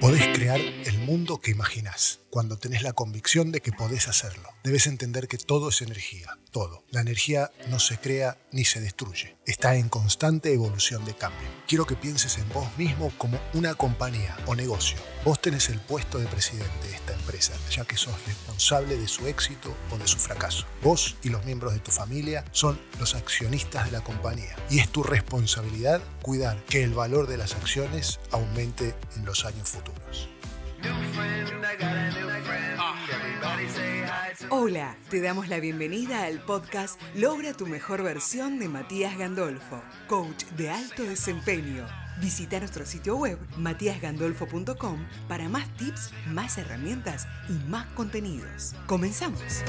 Podés crear mundo que imaginás cuando tenés la convicción de que podés hacerlo. Debes entender que todo es energía, todo. La energía no se crea ni se destruye. Está en constante evolución de cambio. Quiero que pienses en vos mismo como una compañía o negocio. Vos tenés el puesto de presidente de esta empresa, ya que sos responsable de su éxito o de su fracaso. Vos y los miembros de tu familia son los accionistas de la compañía y es tu responsabilidad cuidar que el valor de las acciones aumente en los años futuros. Hola, te damos la bienvenida al podcast Logra tu mejor versión de Matías Gandolfo, coach de alto desempeño. Visita nuestro sitio web matíasgandolfo.com para más tips, más herramientas y más contenidos. Comenzamos.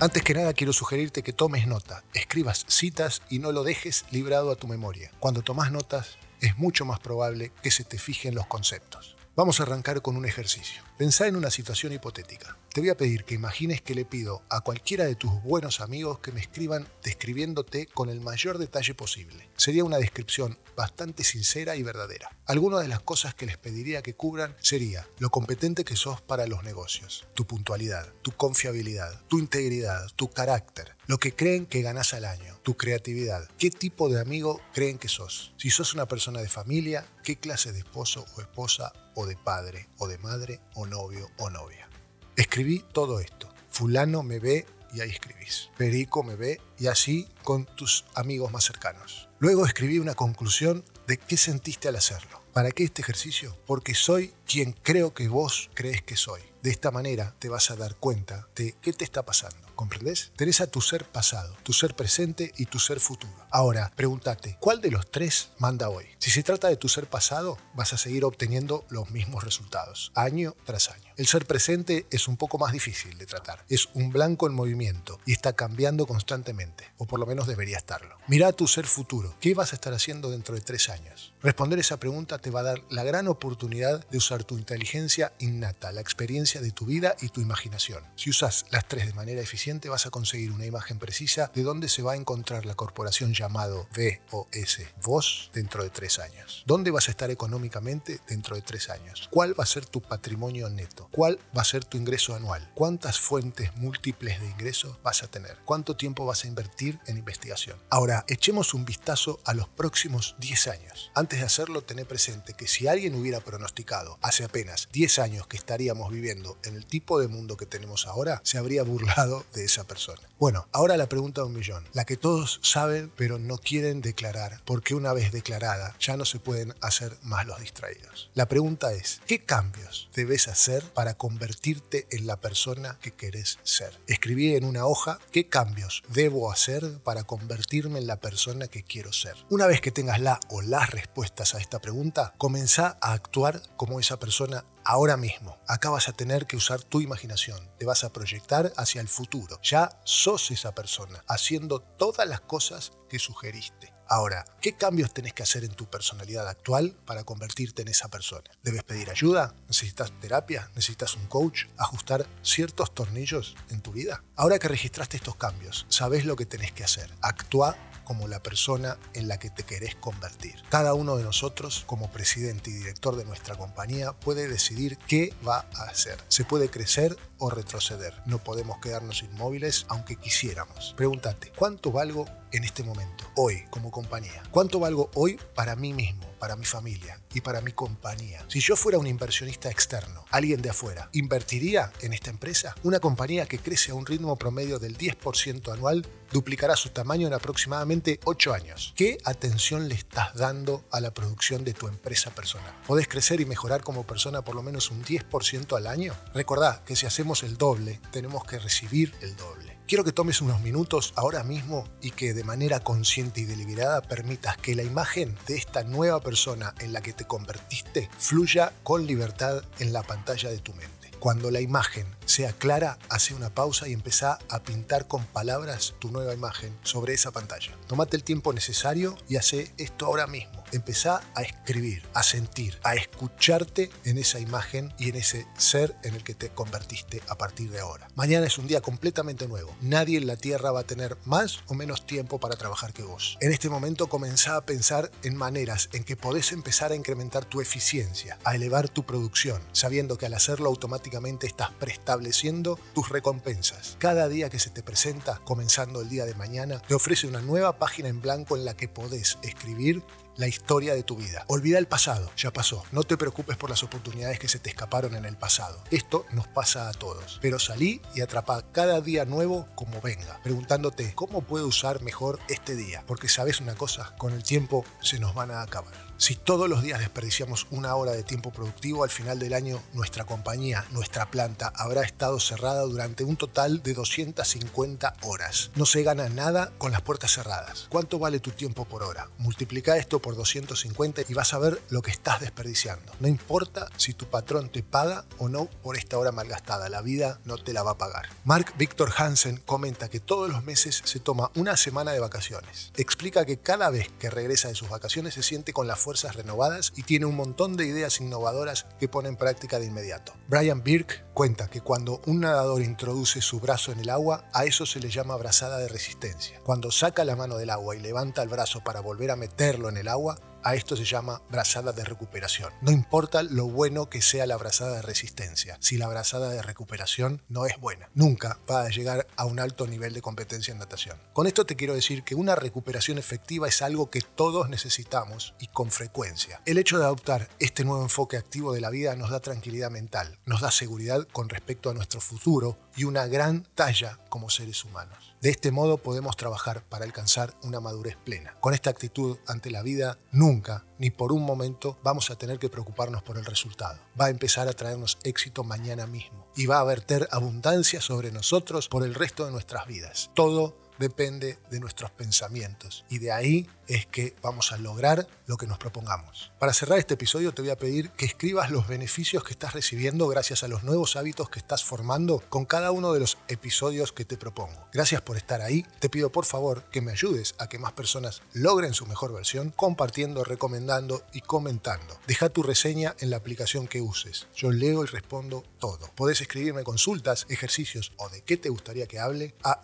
Antes que nada quiero sugerirte que tomes nota, escribas citas y no lo dejes librado a tu memoria. Cuando tomas notas es mucho más probable que se te fijen los conceptos. Vamos a arrancar con un ejercicio. Pensá en una situación hipotética. Te voy a pedir que imagines que le pido a cualquiera de tus buenos amigos que me escriban describiéndote con el mayor detalle posible. Sería una descripción bastante sincera y verdadera. Algunas de las cosas que les pediría que cubran sería lo competente que sos para los negocios, tu puntualidad, tu confiabilidad, tu integridad, tu carácter, lo que creen que ganás al año, tu creatividad, qué tipo de amigo creen que sos. Si sos una persona de familia, qué clase de esposo o esposa o de padre o de madre o novio o novia. Escribí todo esto. Fulano me ve y ahí escribís. Perico me ve y así con tus amigos más cercanos. Luego escribí una conclusión de qué sentiste al hacerlo. ¿Para qué este ejercicio? Porque soy quien creo que vos crees que soy. De esta manera te vas a dar cuenta de qué te está pasando. ¿Comprendés? Tenés a tu ser pasado, tu ser presente y tu ser futuro. Ahora, pregúntate, ¿cuál de los tres manda hoy? Si se trata de tu ser pasado, vas a seguir obteniendo los mismos resultados, año tras año. El ser presente es un poco más difícil de tratar. Es un blanco en movimiento y está cambiando constantemente, o por lo menos debería estarlo. Mira a tu ser futuro. ¿Qué vas a estar haciendo dentro de tres años? Responder esa pregunta te va a dar la gran oportunidad de usar tu inteligencia innata, la experiencia de tu vida y tu imaginación. Si usas las tres de manera eficiente vas a conseguir una imagen precisa de dónde se va a encontrar la corporación llamado VOS, vos, dentro de tres años. ¿Dónde vas a estar económicamente dentro de tres años? ¿Cuál va a ser tu patrimonio neto? ¿Cuál va a ser tu ingreso anual? ¿Cuántas fuentes múltiples de ingresos vas a tener? ¿Cuánto tiempo vas a invertir en investigación? Ahora, echemos un vistazo a los próximos 10 años. Antes de hacerlo, tené presente que si alguien hubiera pronosticado hace apenas 10 años que estaríamos viviendo en el tipo de mundo que tenemos ahora, se habría burlado de esa persona. Bueno, ahora la pregunta de un millón, la que todos saben pero no quieren declarar, porque una vez declarada ya no se pueden hacer más los distraídos. La pregunta es, ¿qué cambios debes hacer para convertirte en la persona que querés ser? Escribí en una hoja qué cambios debo hacer para convertirme en la persona que quiero ser. Una vez que tengas la o las respuestas a esta pregunta, comenzá a actuar como esa persona ahora mismo. Acá vas a tener que usar tu imaginación, te vas a proyectar hacia el futuro. Ya sos esa persona, haciendo todas las cosas que sugeriste. Ahora, ¿qué cambios tenés que hacer en tu personalidad actual para convertirte en esa persona? ¿Debes pedir ayuda? ¿Necesitas terapia? ¿Necesitas un coach? ¿Ajustar ciertos tornillos en tu vida? Ahora que registraste estos cambios, sabes lo que tenés que hacer. Actúa como la persona en la que te querés convertir. Cada uno de nosotros, como presidente y director de nuestra compañía, puede decidir qué va a hacer. Se puede crecer o retroceder. No podemos quedarnos inmóviles aunque quisiéramos. Pregúntate, ¿cuánto valgo en este momento, hoy, como compañía? ¿Cuánto valgo hoy para mí mismo, para mi familia y para mi compañía? Si yo fuera un inversionista externo, alguien de afuera, ¿invertiría en esta empresa? Una compañía que crece a un ritmo promedio del 10% anual duplicará su tamaño en aproximadamente 8 años. ¿Qué atención le estás dando a la producción de tu empresa personal? ¿Podés crecer y mejorar como persona por lo menos un 10% al año? Recordá que si hacemos el doble, tenemos que recibir el doble. Quiero que tomes unos minutos ahora mismo y que de manera consciente y deliberada permitas que la imagen de esta nueva persona en la que te convertiste fluya con libertad en la pantalla de tu mente. Cuando la imagen sea clara, hace una pausa y empezá a pintar con palabras tu nueva imagen sobre esa pantalla. Tómate el tiempo necesario y hace esto ahora mismo. Empezá a escribir, a sentir, a escucharte en esa imagen y en ese ser en el que te convertiste a partir de ahora. Mañana es un día completamente nuevo. Nadie en la Tierra va a tener más o menos tiempo para trabajar que vos. En este momento comenzá a pensar en maneras en que podés empezar a incrementar tu eficiencia, a elevar tu producción, sabiendo que al hacerlo automáticamente estás preestableciendo tus recompensas. Cada día que se te presenta, comenzando el día de mañana, te ofrece una nueva página en blanco en la que podés escribir la historia de tu vida. Olvida el pasado, ya pasó. No te preocupes por las oportunidades que se te escaparon en el pasado. Esto nos pasa a todos. Pero salí y atrapa cada día nuevo como venga, preguntándote cómo puedo usar mejor este día. Porque sabes una cosa, con el tiempo se nos van a acabar. Si todos los días desperdiciamos una hora de tiempo productivo, al final del año nuestra compañía, nuestra planta, habrá estado cerrada durante un total de 250 horas. No se gana nada con las puertas cerradas. ¿Cuánto vale tu tiempo por hora? Multiplica esto por 250 y vas a ver lo que estás desperdiciando. No importa si tu patrón te paga o no por esta hora malgastada, la vida no te la va a pagar. Mark Victor Hansen comenta que todos los meses se toma una semana de vacaciones. Explica que cada vez que regresa de sus vacaciones se siente con la fuerzas renovadas y tiene un montón de ideas innovadoras que pone en práctica de inmediato. Brian Birk cuenta que cuando un nadador introduce su brazo en el agua, a eso se le llama brazada de resistencia. Cuando saca la mano del agua y levanta el brazo para volver a meterlo en el agua, a esto se llama brazada de recuperación. No importa lo bueno que sea la brazada de resistencia, si la brazada de recuperación no es buena, nunca va a llegar a un alto nivel de competencia en natación. Con esto te quiero decir que una recuperación efectiva es algo que todos necesitamos y con frecuencia. El hecho de adoptar este nuevo enfoque activo de la vida nos da tranquilidad mental, nos da seguridad con respecto a nuestro futuro y una gran talla como seres humanos. De este modo podemos trabajar para alcanzar una madurez plena. Con esta actitud ante la vida, nunca, ni por un momento, vamos a tener que preocuparnos por el resultado. Va a empezar a traernos éxito mañana mismo y va a verter abundancia sobre nosotros por el resto de nuestras vidas. Todo depende de nuestros pensamientos y de ahí es que vamos a lograr lo que nos propongamos. Para cerrar este episodio te voy a pedir que escribas los beneficios que estás recibiendo gracias a los nuevos hábitos que estás formando con cada uno de los episodios que te propongo. Gracias por estar ahí. Te pido por favor que me ayudes a que más personas logren su mejor versión compartiendo, recomendando y comentando. Deja tu reseña en la aplicación que uses. Yo leo y respondo todo. Podés escribirme consultas, ejercicios o de qué te gustaría que hable a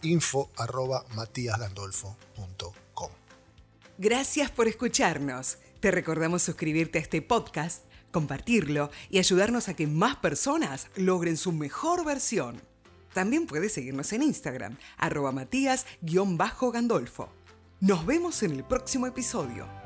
info@matiasgandolfo.com. Gracias por escucharnos. Te recordamos suscribirte a este podcast, compartirlo y ayudarnos a que más personas logren su mejor versión. También puedes seguirnos en Instagram, arroba matías-gandolfo. Nos vemos en el próximo episodio.